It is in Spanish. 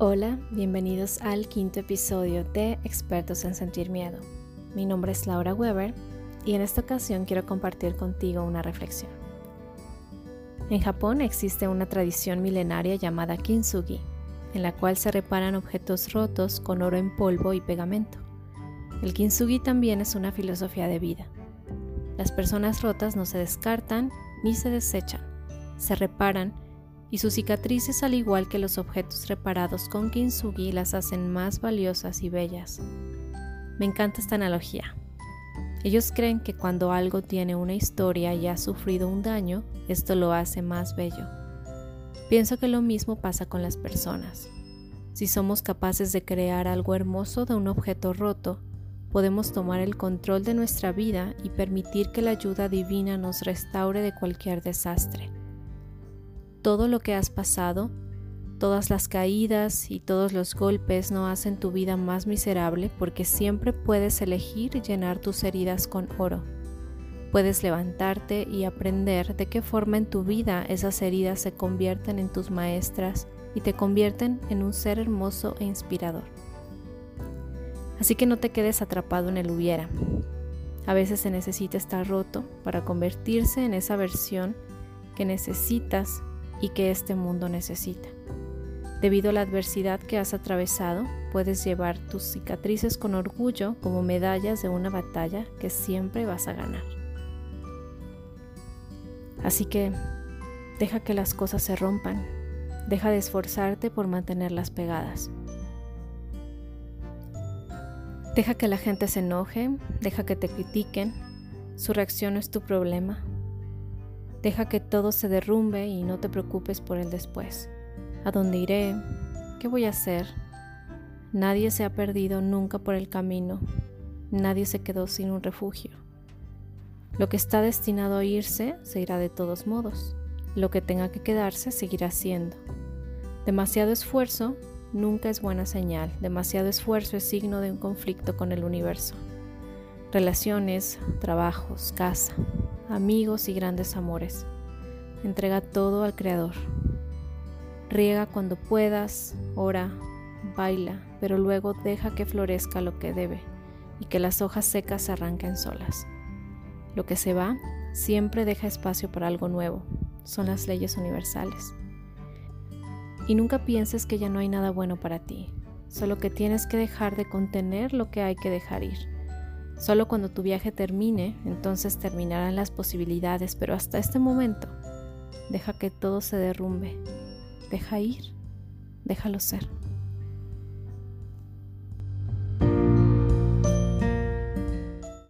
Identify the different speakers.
Speaker 1: Hola, bienvenidos al quinto episodio de Expertos en Sentir Miedo. Mi nombre es Laura Weber y en esta ocasión quiero compartir contigo una reflexión. En Japón existe una tradición milenaria llamada kintsugi, en la cual se reparan objetos rotos con oro en polvo y pegamento. El kintsugi también es una filosofía de vida. Las personas rotas no se descartan ni se desechan, se reparan y sus cicatrices al igual que los objetos reparados con kintsugi las hacen más valiosas y bellas. Me encanta esta analogía. Ellos creen que cuando algo tiene una historia y ha sufrido un daño, esto lo hace más bello. Pienso que lo mismo pasa con las personas. Si somos capaces de crear algo hermoso de un objeto roto, podemos tomar el control de nuestra vida y permitir que la ayuda divina nos restaure de cualquier desastre todo lo que has pasado, todas las caídas y todos los golpes no hacen tu vida más miserable porque siempre puedes elegir llenar tus heridas con oro. Puedes levantarte y aprender de qué forma en tu vida esas heridas se convierten en tus maestras y te convierten en un ser hermoso e inspirador. Así que no te quedes atrapado en el hubiera. A veces se necesita estar roto para convertirse en esa versión que necesitas y que este mundo necesita. Debido a la adversidad que has atravesado, puedes llevar tus cicatrices con orgullo como medallas de una batalla que siempre vas a ganar. Así que deja que las cosas se rompan, deja de esforzarte por mantenerlas pegadas. Deja que la gente se enoje, deja que te critiquen, su reacción es tu problema, Deja que todo se derrumbe y no te preocupes por el después. ¿A dónde iré? ¿Qué voy a hacer? Nadie se ha perdido nunca por el camino. Nadie se quedó sin un refugio. Lo que está destinado a irse se irá de todos modos. Lo que tenga que quedarse seguirá siendo. Demasiado esfuerzo nunca es buena señal. Demasiado esfuerzo es signo de un conflicto con el universo. Relaciones, trabajos, casa, amigos y grandes amores. Entrega todo al Creador. Riega cuando puedas, ora, baila, pero luego deja que florezca lo que debe y que las hojas secas se arranquen solas. Lo que se va siempre deja espacio para algo nuevo. Son las leyes universales. Y nunca pienses que ya no hay nada bueno para ti, solo que tienes que dejar de contener lo que hay que dejar ir. Solo cuando tu viaje termine, entonces terminarán las posibilidades, pero hasta este momento, deja que todo se derrumbe, deja ir, déjalo ser.